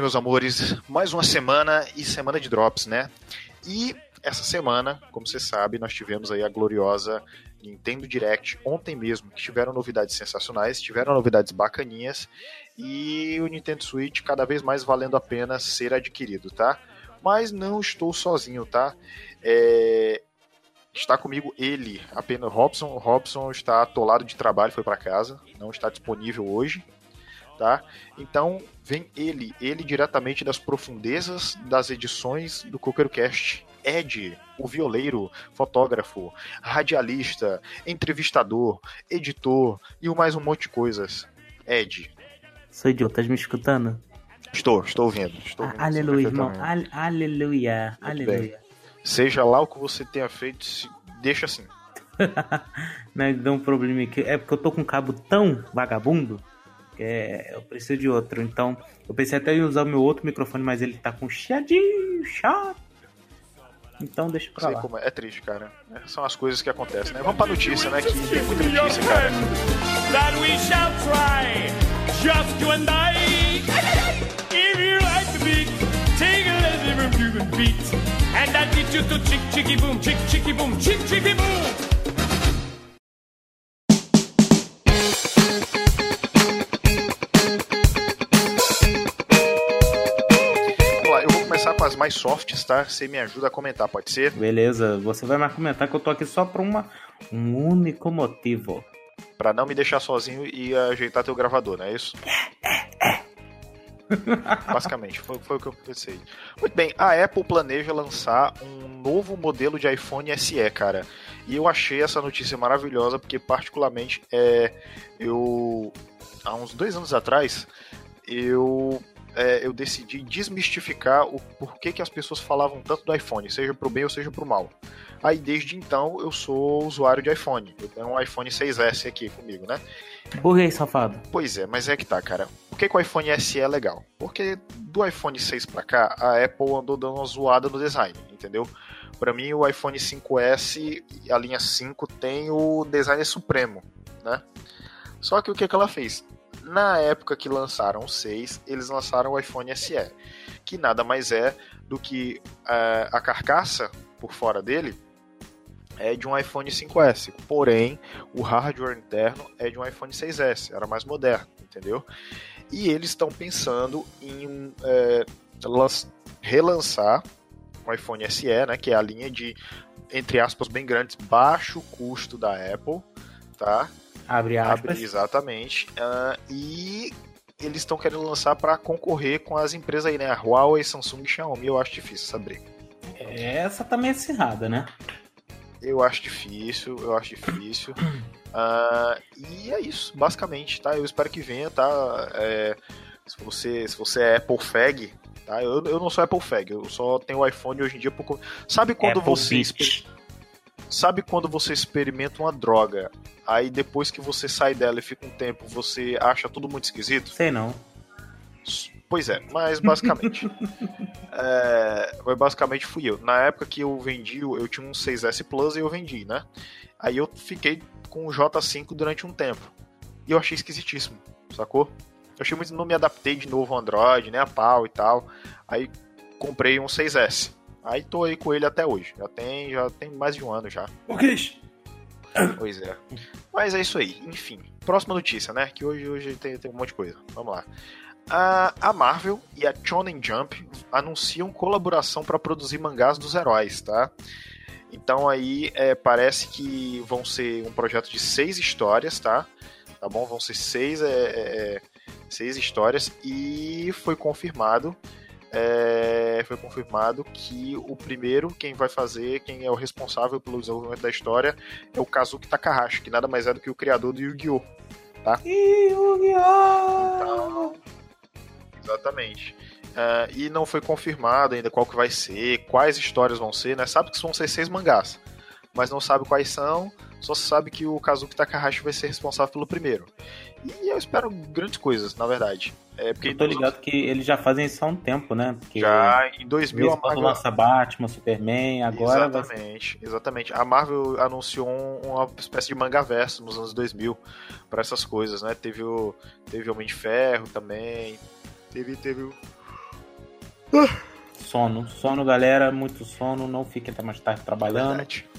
bem, meus amores, mais uma semana e semana de drops, né? E essa semana, como você sabe, nós tivemos aí a gloriosa Nintendo Direct ontem mesmo, que tiveram novidades sensacionais, tiveram novidades bacaninhas e o Nintendo Switch cada vez mais valendo a pena ser adquirido, tá? Mas não estou sozinho, tá? É... Está comigo ele, apenas Robson. Robson está atolado de trabalho, foi para casa, não está disponível hoje, tá? Então vem ele, ele diretamente das profundezas das edições do CoqueiroCast. Ed, o violeiro, fotógrafo, radialista, entrevistador, editor e o mais um monte de coisas. Ed. Sou idiota, tá me escutando? Estou, estou ouvindo. Estou ouvindo aleluia, irmão. aleluia, aleluia. Bem. Seja lá o que você tenha feito, deixa assim. Não, deu um problema aqui. É porque eu tô com um cabo tão vagabundo é, eu preciso de outro. Então, eu pensei até em usar o meu outro microfone, mas ele tá com chiadinho, chato. Então deixa pra Sei lá. Como é. é triste, cara. É, são as coisas que acontecem, né? Vamos pra notícia, né? Que tem muita notícia, cara. That we shall try, just you and I. If you like the beat, take a little beat. And that you to chick chicky boom, chick chicky boom, chick chicky boom. Mais softs, tá? Você me ajuda a comentar, pode ser? Beleza, você vai mais comentar que eu tô aqui só pra uma, um único motivo. Pra não me deixar sozinho e ajeitar teu gravador, não é isso? Basicamente, foi, foi o que eu pensei. Muito bem, a Apple planeja lançar um novo modelo de iPhone SE, cara. E eu achei essa notícia maravilhosa, porque particularmente é, eu há uns dois anos atrás eu é, eu decidi desmistificar o porquê que as pessoas falavam tanto do iPhone, seja pro bem ou seja pro mal. Aí desde então eu sou usuário de iPhone. Eu tenho um iPhone 6S aqui comigo, né? Burguês safado. Pois é, mas é que tá, cara. Por que, que o iPhone SE é legal? Porque do iPhone 6 pra cá, a Apple andou dando uma zoada no design, entendeu? Para mim, o iPhone 5S, a linha 5, tem o design supremo, né? Só que o que, que ela fez? Na época que lançaram o 6, eles lançaram o iPhone SE, que nada mais é do que uh, a carcaça por fora dele é de um iPhone 5S, porém o hardware interno é de um iPhone 6S, era mais moderno, entendeu? E eles estão pensando em é, relançar o iPhone SE, né, que é a linha de entre aspas bem grandes baixo custo da Apple, tá? Abre aspas. Abre, exatamente. Uh, e eles estão querendo lançar para concorrer com as empresas aí, né? A Huawei, Samsung e Xiaomi. Eu acho difícil essa briga. Essa tá meio acirrada, né? Eu acho difícil, eu acho difícil. Uh, e é isso, basicamente, tá? Eu espero que venha, tá? É, se, você, se você é Apple Fag, tá? Eu, eu não sou Apple Fag, eu só tenho o iPhone hoje em dia por... Sabe quando Apple você... Sabe quando você experimenta uma droga, aí depois que você sai dela e fica um tempo, você acha tudo muito esquisito? Sei não. Pois é, mas basicamente. é, basicamente fui eu. Na época que eu vendi, eu tinha um 6S Plus e eu vendi, né? Aí eu fiquei com o J5 durante um tempo. E eu achei esquisitíssimo, sacou? Eu achei muito. Não me adaptei de novo ao Android, né? A pau e tal. Aí comprei um 6S. Aí tô aí com ele até hoje. Já tem, já tem mais de um ano já. O Cris! Pois é. Mas é isso aí. Enfim, próxima notícia, né? Que hoje, hoje tem, tem um monte de coisa. Vamos lá. A, a Marvel e a Shonen Jump anunciam colaboração para produzir mangás dos heróis, tá? Então aí é, parece que vão ser um projeto de seis histórias, tá? Tá bom? Vão ser seis, é, é, é seis histórias e foi confirmado é, foi confirmado que o primeiro, quem vai fazer, quem é o responsável pelo desenvolvimento da história, é o Kazuki Takahashi, que nada mais é do que o criador do Yu-Gi-Oh! Tá? Yu-Gi-Oh! Então, exatamente. Uh, e não foi confirmado ainda qual que vai ser, quais histórias vão ser, né? Sabe que vão ser seis mangás, mas não sabe quais são, só se sabe que o Kazuki Takahashi vai ser responsável pelo primeiro. E eu espero grandes coisas, na verdade. É porque eu tô ligado que eles já fazem isso há um tempo, né? Porque já em 2000 a Marvel lança Batman, Superman, agora Exatamente, vai... exatamente. A Marvel anunciou uma espécie de manga verso nos anos 2000 para essas coisas, né? Teve o teve Homem de Ferro também. Teve teve Sono, sono, galera, muito sono, não fique até mais tarde trabalhando. Verdade.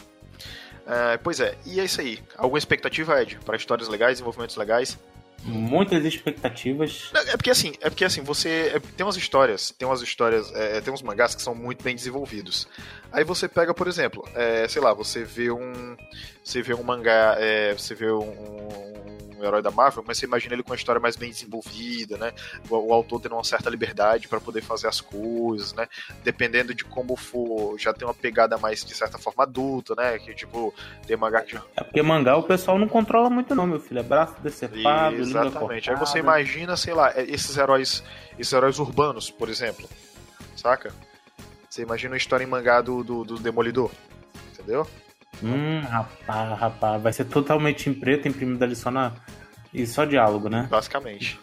É, pois é, e é isso aí. Alguma expectativa, Ed, para histórias legais, desenvolvimentos legais? Muitas expectativas. Não, É porque assim, é porque assim, você. é- tem umas histórias, tem umas histórias, é, tem uns mangás que são muito bem desenvolvidos. Aí você pega, por exemplo, é, sei lá, você vê um. Você vê um mangá, é, você vê um, um herói da Marvel, mas você imagina ele com uma história mais bem desenvolvida, né? O, o autor tendo uma certa liberdade para poder fazer as coisas, né? Dependendo de como for, já tem uma pegada mais, de certa forma, adulta, né? Que tipo, tem mangá que já É porque mangá o pessoal não controla muito, não, meu filho. É braço decepado, Exatamente. Aí você imagina, sei lá, é, esses heróis, esses heróis urbanos, por exemplo. Saca? Você imagina uma história em mangá do, do, do Demolidor. Entendeu? Hum, rapaz, rapaz. Vai ser totalmente em preto, imprimido ali só na. E só diálogo, né? Basicamente.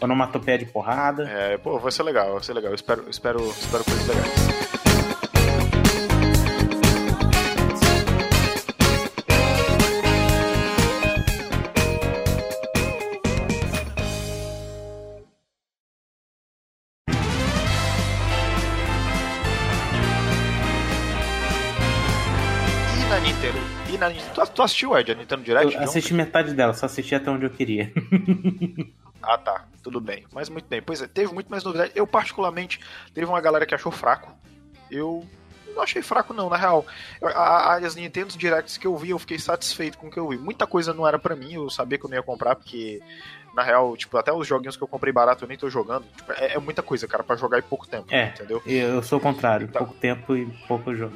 Onomatopeia de porrada. É, pô, vai ser legal, vai ser legal. Eu espero, espero, espero coisas legais. Tu, assistiu, Ed, a Nintendo Direct? Eu assisti metade dela, só assisti até onde eu queria. Ah, tá. Tudo bem. Mas muito bem. Pois é, teve muito mais novidade. Eu, particularmente, teve uma galera que achou fraco. Eu não achei fraco, não, na real. A- As Nintendo Directs que eu vi, eu fiquei satisfeito com o que eu vi. Muita coisa não era pra mim, eu sabia que eu não ia comprar, porque, na real, tipo, até os joguinhos que eu comprei barato eu nem tô jogando. Tipo, é, é muita coisa, cara, pra jogar em pouco tempo. É. Entendeu? Eu sou o contrário, Então. pouco tempo e pouco jogo.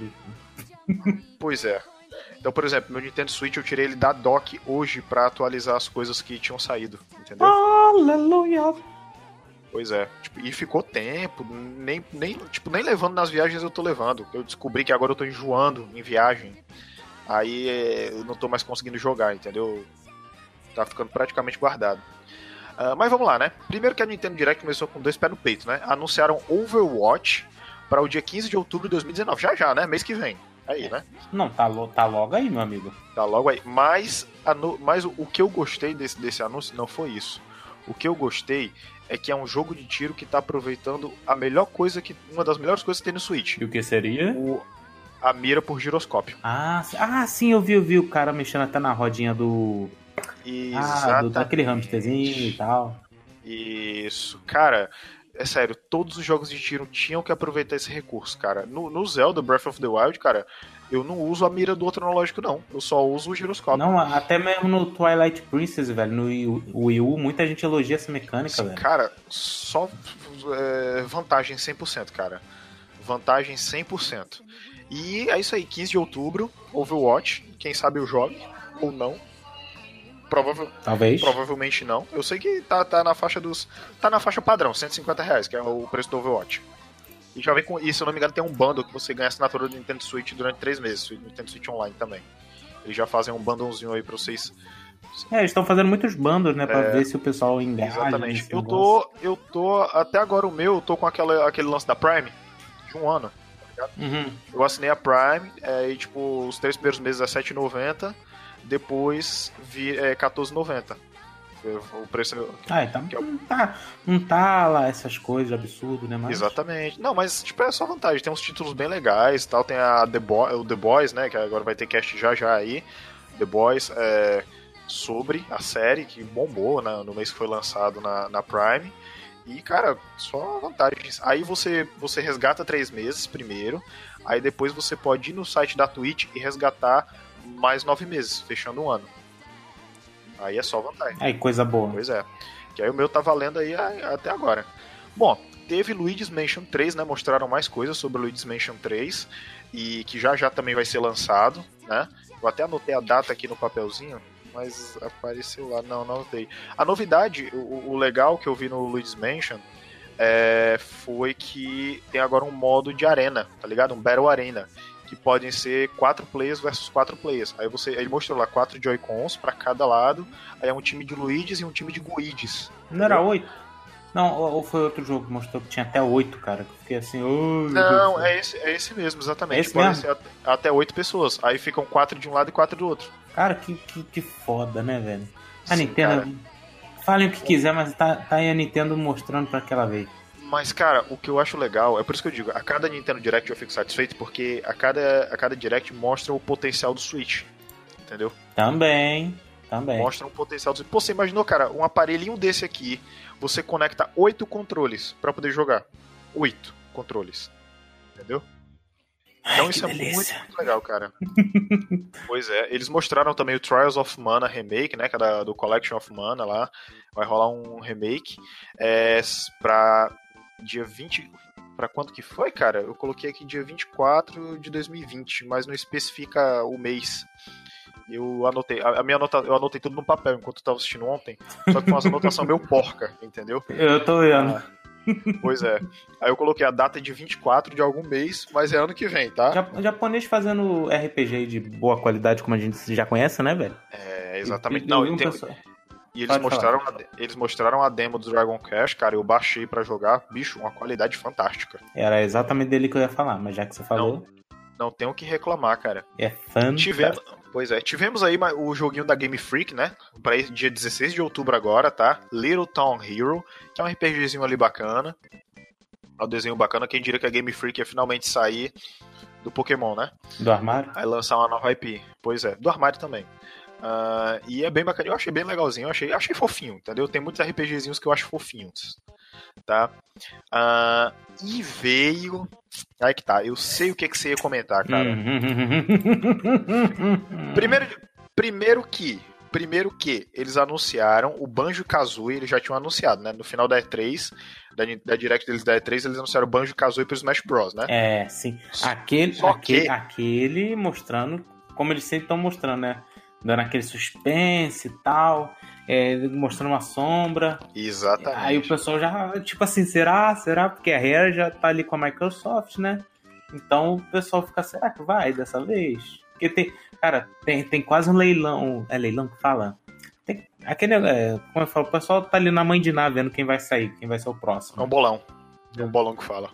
Pois é. Então, por exemplo, meu Nintendo Switch eu tirei ele da dock hoje pra atualizar as coisas que tinham saído. Entendeu? Aleluia! Pois é. Tipo, e ficou tempo, nem, nem, tipo, nem levando nas viagens eu tô levando. Eu descobri que agora eu tô enjoando em viagem. Aí eu não tô mais conseguindo jogar, entendeu? Tá ficando praticamente guardado. Ah, mas vamos lá, né? Primeiro que a Nintendo Direct começou com dois pés no peito, né? Anunciaram Overwatch para o dia 15 de outubro de 2019. Já já, né? Mês que vem. Aí, né? Não, tá, lo- tá logo aí, meu amigo. Tá logo aí. Mas, anu- mas o, o que eu gostei desse, desse anúncio não foi isso. O que eu gostei é que é um jogo de tiro que tá aproveitando a melhor coisa que. Uma das melhores coisas que tem no Switch. E o que seria? O, a mira por giroscópio. Ah, sim- ah, sim, eu vi, eu vi o cara mexendo até na rodinha do. Ah, do, daquele hamsterzinho e tal. Isso. Cara, é sério, todos os jogos de tiro tinham que aproveitar esse recurso, cara. No, no Zelda Breath of the Wild, cara, eu não uso a mira do outro analógico, não. Eu só uso o giroscópio. Não, até mesmo no Twilight Princess, velho, no Wii U- muita gente elogia essa mecânica, velho. Cara, só é, vantagem 100%, cara. Vantagem 100%. E é isso aí, 15 de outubro, Overwatch. Quem sabe eu jogue, ou não. Provável, Talvez. provavelmente não. Eu sei que tá, tá na faixa dos. Tá na faixa padrão, 150 reais, que é o preço do Overwatch. E já vem com. E se eu não me engano, tem um bundle que você ganha assinatura do Nintendo Switch durante 3 meses. Nintendo Switch Online também. Eles já fazem um bundlezinho aí pra vocês É, eles estão fazendo muitos bandos, né, pra ver se o pessoal engaja. Exatamente. Eu negócio. tô, eu tô, até agora o meu, eu tô com aquela, aquele lance da Prime de um ano. Uhum. Eu assinei a Prime, é, e tipo, os três primeiros meses é R$7,90, depois vi, é R$14,90. O preço. Ah, então é o- não tá, não tá lá essas coisas absurdas, né? Mas... Exatamente. Não, mas tipo, é só vantagem. Tem uns títulos bem legais tal. Tem a The Boy, o The Boys, né? Que agora vai ter cast já já aí. The Boys é, sobre a série que bombou né, no mês que foi lançado na, na Prime. E, cara, só vantagens. Aí você, você resgata três meses primeiro. Aí depois você pode ir no site da Twitch e resgatar mais nove meses, fechando um ano. Aí é só vantagem. Aí, coisa boa. Pois é. Que aí o meu tá valendo aí até agora. Bom, teve Luigi's Mansion 3, né? Mostraram mais coisas sobre Luigi's Mansion 3 e que já já também vai ser lançado, né? Eu até anotei a data aqui no papelzinho, mas apareceu lá, não, não anotei. A novidade, o, o legal que eu vi no Luigi's Mansion é, foi que tem agora um modo de arena, tá ligado? Um Battle Arena. Que podem ser quatro players versus quatro players. Aí você. Ele mostrou lá quatro Joy-Cons pra cada lado. Aí é um time de Luigi's e um time de Guides. Não era oito? Não, ou foi outro jogo que mostrou que tinha até oito, cara. Que eu fiquei assim, oh, Não, é esse, é esse mesmo, exatamente. É esse Podem mesmo? ser at- até oito pessoas. Aí ficam quatro de um lado e quatro do outro. Cara, que, que, que foda, né, velho? A Sim, Nintendo. cara. Falem o que quiser, mas tá, tá aí a Nintendo mostrando pra aquela vez. Mas, cara, o que eu acho legal, é por isso que eu digo, a cada Nintendo Direct eu fico satisfeito, porque a cada, a cada Direct mostra o potencial do Switch. Entendeu? Também, também. Mostra o potencial do Switch. Pô, você imaginou, cara, um aparelhinho desse aqui, você conecta oito controles para poder jogar. Oito controles. Entendeu? Então Ai, isso é muito, muito legal, cara. pois é, eles mostraram também o Trials of Mana remake, né, que é da- do Collection of Mana lá. Vai rolar um remake é, pra dia 20... Pra quanto que foi, cara? Eu coloquei aqui dia 24 de 2020, mas não especifica o mês. Eu anotei, a, minha anota, eu anotei tudo no papel enquanto eu tava assistindo ontem, só que foi uma anotação meio porca, entendeu? Eu tô vendo. Ah, pois é. Aí eu coloquei a data de 24 de algum mês, mas é ano que vem, tá? Ja- japonês fazendo RPG de boa qualidade, como a gente já conhece, né, velho? É, exatamente. Eu- Não, e, um tem- pessoal- e eles, Pode mostraram a, de- eles mostraram a demo do Dragon Quest, cara, eu baixei pra jogar, bicho, uma qualidade fantástica. Era exatamente dele que eu ia falar, mas já que você falou, Não tenho o que reclamar, cara. é fantástico. Tivemos, pois é, tivemos aí o joguinho da Game Freak, né? Pra dia 16 de outubro agora, tá? Little Town Hero, que é um RPGzinho ali bacana. É um desenho bacana, quem diria que a Game Freak ia finalmente sair do Pokémon, né? Do armário? Aí lançar uma nova IP. Pois é, do armário também. Ah, e é bem bacana, eu achei bem legalzinho, eu achei, achei fofinho, entendeu? Tem muitos RPGzinhos que eu acho fofinhos, tá? Ah, e veio. Aí que tá, eu sei o que, que você ia comentar, cara. Primeiro, primeiro que. Primeiro que eles anunciaram o Banjo Kazooie, eles já tinham anunciado, né? No final da E3, da, da Direct deles da E3, eles anunciaram o Banjo Kazooie pro Smash Bros, né? É, sim. Aquele, Só aquele, que- aquele mostrando, como eles sempre estão mostrando, né? Dando aquele suspense e tal, é, mostrando uma sombra. Exatamente. Aí o pessoal já, tipo assim, será? Será? Porque a Rare já tá ali com a Microsoft, né? Então o pessoal fica, será que vai dessa vez? Porque tem, cara, tem, tem quase um leilão. É leilão que fala? Tem, aquele, é, como eu falo, o pessoal tá ali na mãe de nave vendo quem vai sair, quem vai ser o próximo. É um bolão. É um bolão que fala.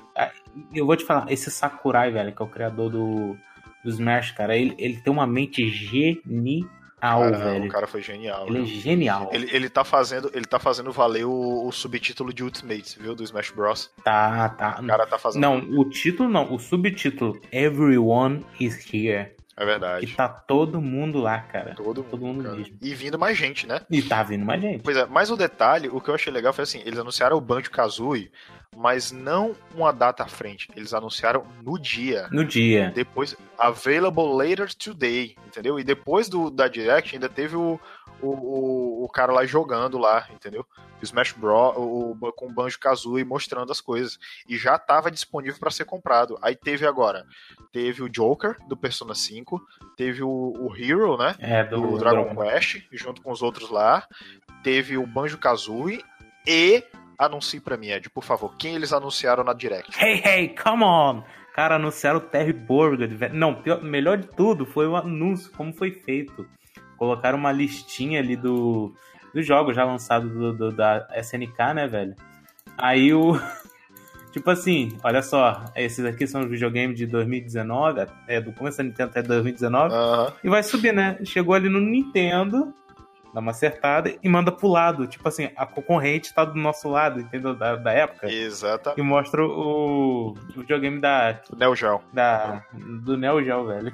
Eu vou te falar, esse Sakurai, velho, que é o criador do, do Smash, cara, ele, ele tem uma mente genial, Cara, velho. O cara foi genial. Ele é viu? genial. Ele, ele tá fazendo, ele tá fazendo valer o, o subtítulo de Ultimate, viu? Do Smash Bros. Tá, tá. O cara tá fazendo. Não, o título não, o subtítulo Everyone is here. É verdade. E tá todo mundo lá, cara. Todo mundo. todo mundo cara. mesmo. E vindo mais gente, né? E tá vindo mais gente. Pois é, mas o detalhe, o que eu achei legal foi assim, eles anunciaram o Banjo Kazooie, mas não uma data à frente. Eles anunciaram no dia. No dia. Depois, available later today, entendeu? E depois do, da Direct ainda teve o, o, o, o cara lá jogando lá, entendeu? O Smash Bros. O, o- com o Banjo Kazooie mostrando as coisas. E já estava disponível para ser comprado. Aí teve agora, teve o Joker do Persona 5, teve o, o Hero, né? É, do, do Dragon Quest, junto com os outros lá. Teve o Banjo Kazooie e anuncie pra mim, Ed, por favor, quem eles anunciaram na Direct. Hey, hey, come on! Cara, anunciaram o Terry Borgard, velho. Não, pior- melhor de tudo foi o anúncio, como foi feito. Colocaram uma listinha ali do, dos jogos já lançados do, do- da SNK, né, velho? Aí o. Tipo assim, olha só, esses aqui são os videogames de 2019, é do começo da Nintendo até 2019, Aham. e vai subir, né? Chegou ali no Nintendo, dá uma acertada e manda pro lado. Tipo assim, a concorrente tá do nosso lado, entendeu? Da, da época. Exatamente. E mostra o, o videogame da, Neo Geo. da, do Neo Geo, velho.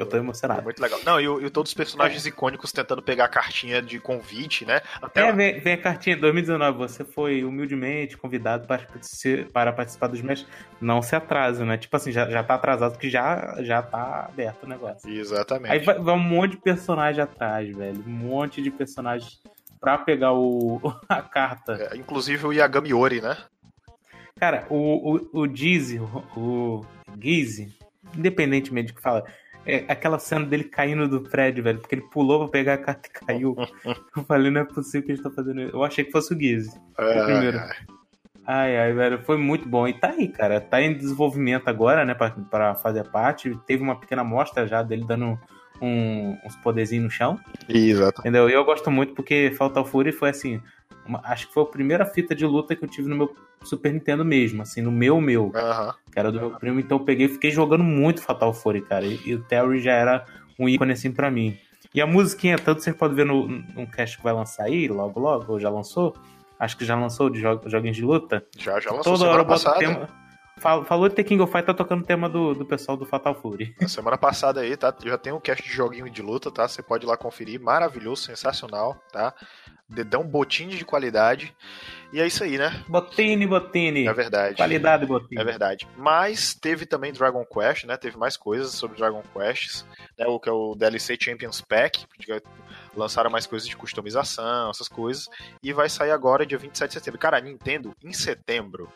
Eu tô É emocionado. muito legal. Não, e, e todos os personagens icônicos tentando pegar a cartinha de convite, né? Até É, vem, vem a cartinha 2019. Você foi humildemente convidado para, para participar dos Smash. Não se atrase, né? Tipo assim, já, já tá atrasado porque já, já tá aberto o negócio. Exatamente. Aí vai, vai um monte de personagem atrás, velho. Um monte de personagens pra pegar o, a carta. É, inclusive o Yagami Ori, né? Cara, o, o, o Dizzy, o, o Gizzy, independentemente do que fala, é aquela cena dele caindo do prédio, velho, porque ele pulou pra pegar a carta e caiu. Eu falei, não é possível que ele tá fazendo isso. Eu achei que fosse o Gizzy. É, primeiro. Ai, ai, velho, foi muito bom. E tá aí, cara. Tá em desenvolvimento agora, né, pra, pra fazer parte. Teve uma pequena amostra já dele dando um- uns poderzinhos no chão. Exato. Entendeu? E eu gosto muito porque Fatal Fury foi assim. Uma- acho que foi a primeira fita de luta que eu tive no meu Super Nintendo mesmo, assim, no meu, meu. Aham. Que era do meu primo, então eu peguei e fiquei jogando muito Fatal Fury, cara. E, e o Terry já era um ícone assim pra mim. E a musiquinha, tanto você pode ver no, no cast que vai lançar aí, logo logo, ou já lançou, Acho que já lançou de jogos, joguinhos de luta. Já, já lançou Toda hora semana bota passada. tema. Fal- Falou de The King of Fight, tá tocando o tema do, do pessoal do Fatal Fury. Na semana passada aí, tá? Já tem um cast de joguinho de luta, tá? Você pode ir lá conferir. Maravilhoso, sensacional, tá? Dedão botinho de qualidade. E é isso aí, né? Botini, Botini. É verdade. Qualidade, Botini. É verdade. Mas teve também Dragon Quest, né? Teve mais coisas sobre Dragon Quests, né? O que é o DLC Champions Pack, lançaram mais coisas de customização, essas coisas. E vai sair agora, dia 27 de setembro. Cara, a Nintendo, em setembro,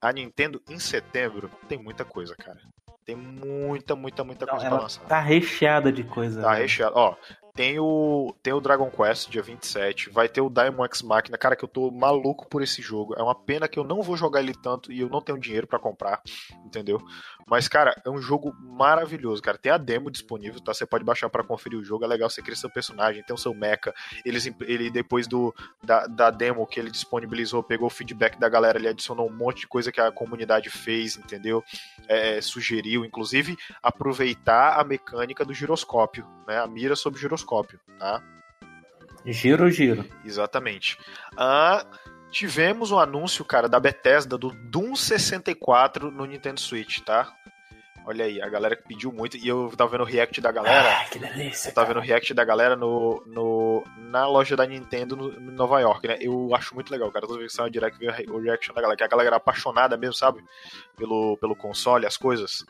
a Nintendo, em setembro, tem muita coisa, cara. Tem muita, muita, muita Não, coisa pra lançar. tá recheada de coisa. Tá né? recheado. Ó, tem o, tem o Dragon Quest, dia 27. Vai ter o Diamond X Machina. Cara, que eu tô maluco por esse jogo. É uma pena que eu não vou jogar ele tanto e eu não tenho dinheiro pra comprar, entendeu? Mas, cara, é um jogo maravilhoso, cara. Tem a demo disponível, tá? Você pode baixar pra conferir o jogo. É legal você criar seu personagem, tem o seu mecha. Eles, ele, depois do, da, da demo que ele disponibilizou, pegou o feedback da galera, ele adicionou um monte de coisa que a comunidade fez, entendeu? É, sugeriu, inclusive, aproveitar a mecânica do giroscópio, né? A mira sobre giroscópio, tá? Giro, giro. Exatamente. Ah, tivemos um anúncio, cara, da Bethesda do Doom 64 no Nintendo Switch, tá? Olha aí, a galera que pediu muito. E eu tava vendo o react da galera. Ah, que delícia. Eu tava vendo o react da galera no, no, na loja da Nintendo no, em Nova York, né? Eu acho muito legal, cara. Toda vez que sai uma direct, ver o reaction da galera, que a galera é apaixonada mesmo, sabe? Pelo, pelo console, as coisas.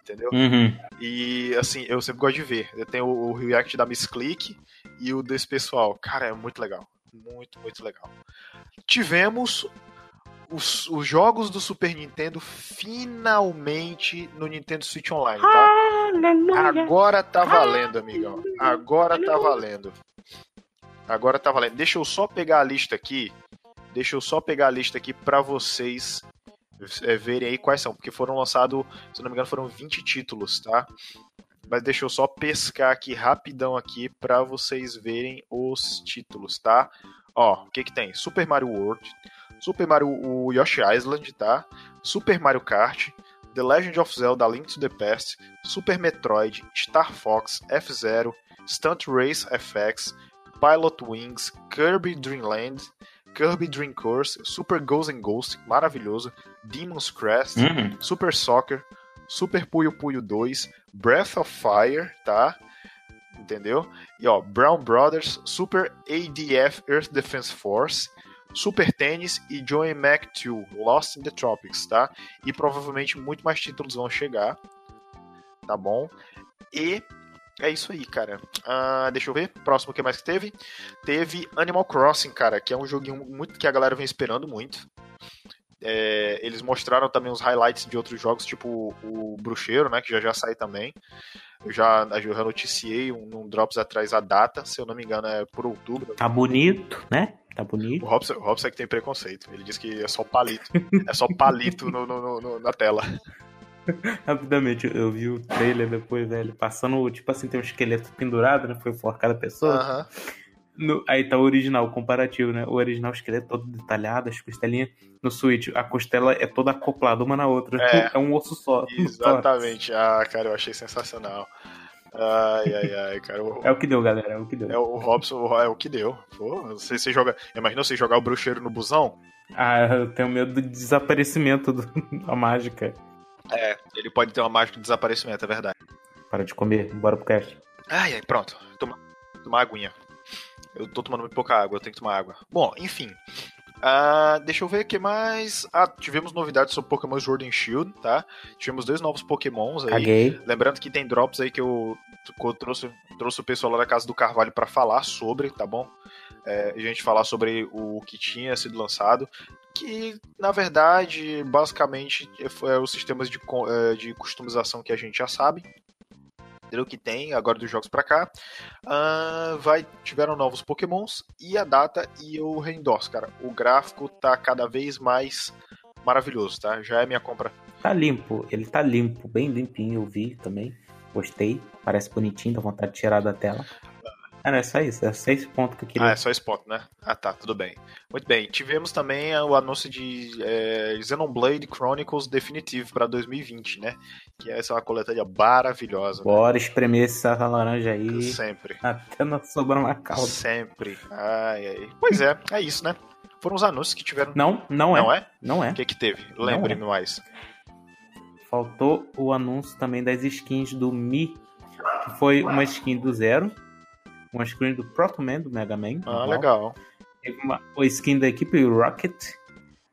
Entendeu? Uhum. E assim, eu sempre gosto de ver. Eu tenho o, o react da Miss Click e o desse pessoal. Cara, é muito legal. Muito, muito legal. Tivemos os, os jogos do Super Nintendo finalmente no Nintendo Switch Online, tá? Aleluia. Agora tá valendo, amigão. Agora tá valendo. Agora tá valendo. Deixa eu só pegar a lista aqui. Deixa eu só pegar a lista aqui pra vocês é, verem aí quais são. Porque foram lançados, se não me engano, foram 20 títulos, tá? Mas deixa eu só pescar aqui rapidão aqui pra vocês verem os títulos, tá? Ó, o que que tem? Super Mario World, Super Mario o Yoshi Island, tá? Super Mario Kart, The Legend of Zelda Link to the Past, Super Metroid, Star Fox, F-Zero, Stunt Race FX, Pilot Wings, Kirby Dream Land, Kirby Dream Course, Super Ghost and Ghost, maravilhoso, Demon's Crest, Uhum. Super Soccer, Super Puyo Puyo 2, Breath of Fire, tá? Entendeu? E ó, Brown Brothers, Super ADF Earth Defense Force, Super Tennis e Joey Mac 2, Lost in the Tropics, tá? E provavelmente muito mais títulos vão chegar, tá bom? E é isso aí, cara. Ah, deixa eu ver. Próximo, que mais que teve? Teve Animal Crossing, cara, que é um joguinho muito que a galera vem esperando muito. É, eles mostraram também os highlights de outros jogos, tipo o Bruxeiro, né? Que já já sai também. Eu já, eu já noticiei um, um Drops atrás a data, se eu não me engano, é por outubro. Tá bonito, né? Tá O bonito. Robson, o Robson é que tem preconceito. Ele diz que é só palito. é só palito no, no- no- na tela. Rapidamente, eu vi o trailer depois, velho, passando, tipo assim, tem um esqueleto pendurado, né? Foi enforcada a pessoa. Aham. No- aí tá o original, o comparativo, né? O original, esqueleto todo detalhado, as costelinhas. No Switch, a costela é toda acoplada uma na outra. É. É, um osso só. Exatamente. Ah, cara, eu achei sensacional. Ai, ai, ai, cara. O, É o que deu, galera, é o que deu. é o Robson é o que deu. Pô, você, você joga. Imagina você jogar o bruxeiro no busão? Ah, eu tenho medo do desaparecimento do- da mágica. É, ele pode ter uma mágica de desaparecimento, é verdade. Para de comer, bora pro cast. Ai, ai, pronto. Toma, tomar aguinha. Eu tô tomando muito pouca água, eu tenho que tomar água. Bom, enfim. Ah, deixa eu ver o que mais. Ah, tivemos novidades sobre Pokémon Sword and Shield, tá? Tivemos dois novos Pokémons aí. Caguei. Lembrando que tem drops aí que eu, que eu trouxe, trouxe o pessoal lá da casa do Carvalho pra falar sobre, tá bom? É, a gente falar sobre o que tinha sido lançado. Que, na verdade, basicamente, é, é os sistemas de, é, de customização que a gente já sabe. Entendeu? Que tem agora dos jogos pra cá. Ah, vai, tiveram novos Pokémons e a data e eu reendorso, cara. O gráfico tá cada vez mais maravilhoso, tá? Já é minha compra Tá limpo, ele tá limpo, bem limpinho, eu vi também. Gostei, parece bonitinho, dá vontade de tirar da tela. Ah, não, é só isso, é só esse ponto que eu queria. Ah, é só esse ponto, né? Ah, tá, tudo bem. Muito bem. Tivemos também o anúncio de é, Xenoblade Chronicles Definitive para 2020, né? Que essa é uma coletânea maravilhosa. né? Bora espremer essa laranja aí, Sempre. até não sobrar uma calda. Sempre. Ai, ai. Pois é, é isso, né? Foram os anúncios que tiveram. Não, não é. Não é? Não é. O que que teve? Lembre-me mais. Faltou o anúncio também das skins do Mi, que foi uma skin do Zero, uma skin do Proto Man, do Mega Man. Ah, normal. legal. Teve uma, uma skin da equipe Rocket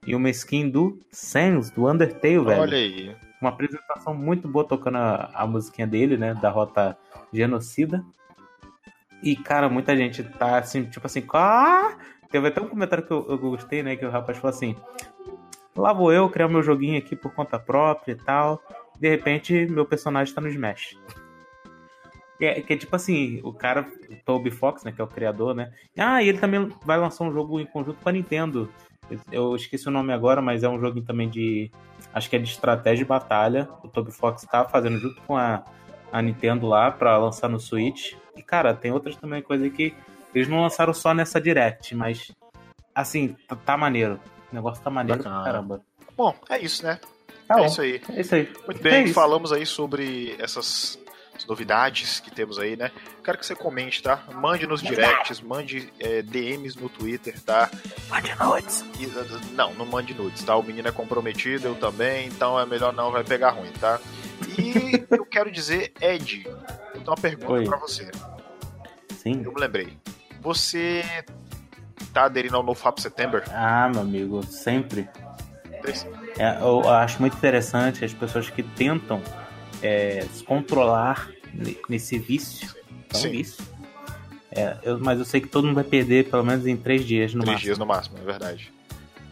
e uma skin do Sans, do Undertale, velho. Olha aí. Uma apresentação muito boa tocando a, a musiquinha dele, né? Da rota genocida. E, cara, muita gente tá assim, tipo assim, ah! Teve até um comentário que eu, eu gostei, né? Que o rapaz falou assim: Lá vou eu criar meu joguinho aqui por conta própria e tal. De repente, meu personagem tá no Smash. Que é, que é tipo assim, o cara, o Toby Fox, né, que é o criador, né? Ah, e ele também vai lançar um jogo em conjunto com a Nintendo. Eu esqueci o nome agora, mas é um jogo também de. Acho que é de estratégia e batalha. O Toby Fox tá fazendo junto com a, a Nintendo lá pra lançar no Switch. E, cara, tem outras também coisas que eles não lançaram só nessa Direct, mas. Assim, tá, tá maneiro. O negócio tá maneiro pra caramba. Bom, é isso, né? Tá é bom. isso aí. É isso aí. Muito É bem, isso. falamos aí sobre essas novidades que temos aí, né? Quero que você comente, tá? Mande nos directs, mande é, DMs no Twitter, tá? Mande nudes. E, não, não mande nudes, tá? O menino é comprometido, eu também, então é melhor não, vai pegar ruim, tá? E eu quero dizer, Ed, eu tenho uma pergunta pra você. Sim. Eu me lembrei. Você tá aderindo ao NoFap September? Ah, meu amigo, sempre. É, eu acho muito interessante as pessoas que tentam é, se controlar ne- nesse vício. É um Sim. vício. É, eu- mas eu sei que todo mundo vai perder pelo menos em três dias no Três máximo. dias no máximo, é verdade.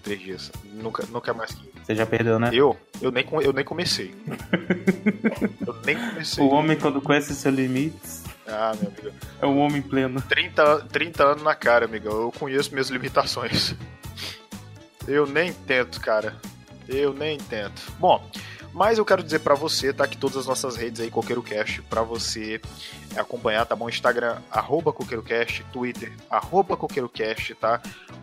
Três dias. Nunca, nunca mais que Você já perdeu, né? Eu? Eu nem, eu nem comecei. eu nem comecei. O homem, quando conhece seus limites, Ah, meu amigo. é um homem pleno. 30, an- 30 anos na cara, amigo. Eu conheço minhas limitações. Eu nem tento, cara. Eu nem tento. Bom, mas eu quero dizer pra você, tá? Que todas as nossas redes aí, CoqueiroCast, pra você acompanhar, tá bom? Instagram, arroba CoqueiroCast, Twitter, arroba CoqueiroCast, tá?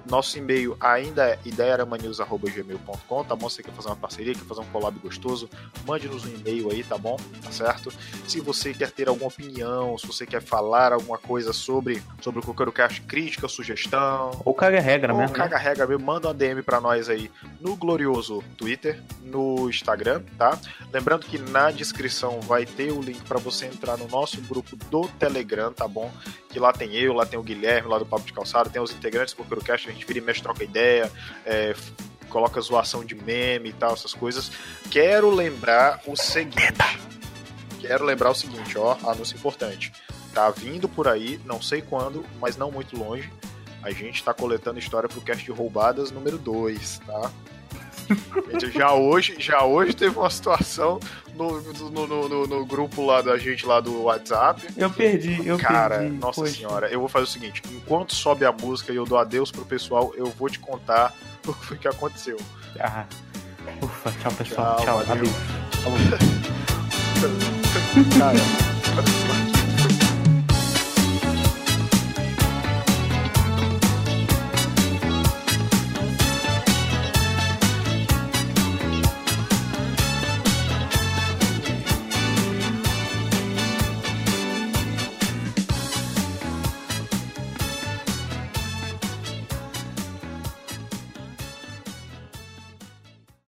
Nosso e-mail ainda é ideiaramanius.gmail.com, tá bom? Se você quer fazer uma parceria, quer fazer um collab gostoso, mande-nos um e-mail aí, tá bom? Tá certo? Se você quer ter alguma opinião, se você quer falar alguma coisa sobre, sobre o CoqueiroCast, crítica, sugestão, Ou caga regra ou mesmo. né? caga regra mesmo, manda uma DM pra nós aí no glorioso Twitter, no Instagram, tá? Lembrando que na descrição vai ter o link pra você entrar no nosso grupo do Telegram, tá bom? Que lá tem eu, lá tem o Guilherme, lá do Papo de Calçado, tem os integrantes do CoqueiroCast, a gente vira e mexe, troca ideia, é, coloca zoação de meme e tal, essas coisas. Quero lembrar o seguinte. Quero lembrar o seguinte, ó, anúncio importante. Tá vindo por aí, não sei quando, mas não muito longe. A gente tá coletando história pro cast de roubadas número 2, tá? Já hoje, já hoje teve uma situação no, no, no, no- grupo lá da gente lá do WhatsApp. Eu perdi, eu Cara, perdi. nossa Poxa. senhora, eu vou fazer o seguinte: enquanto sobe a música e eu dou adeus pro pessoal, eu vou te contar o que foi que aconteceu. Ah. Ufa, tchau, pessoal. Tchau, Tchau, valeu. Falou. Cara,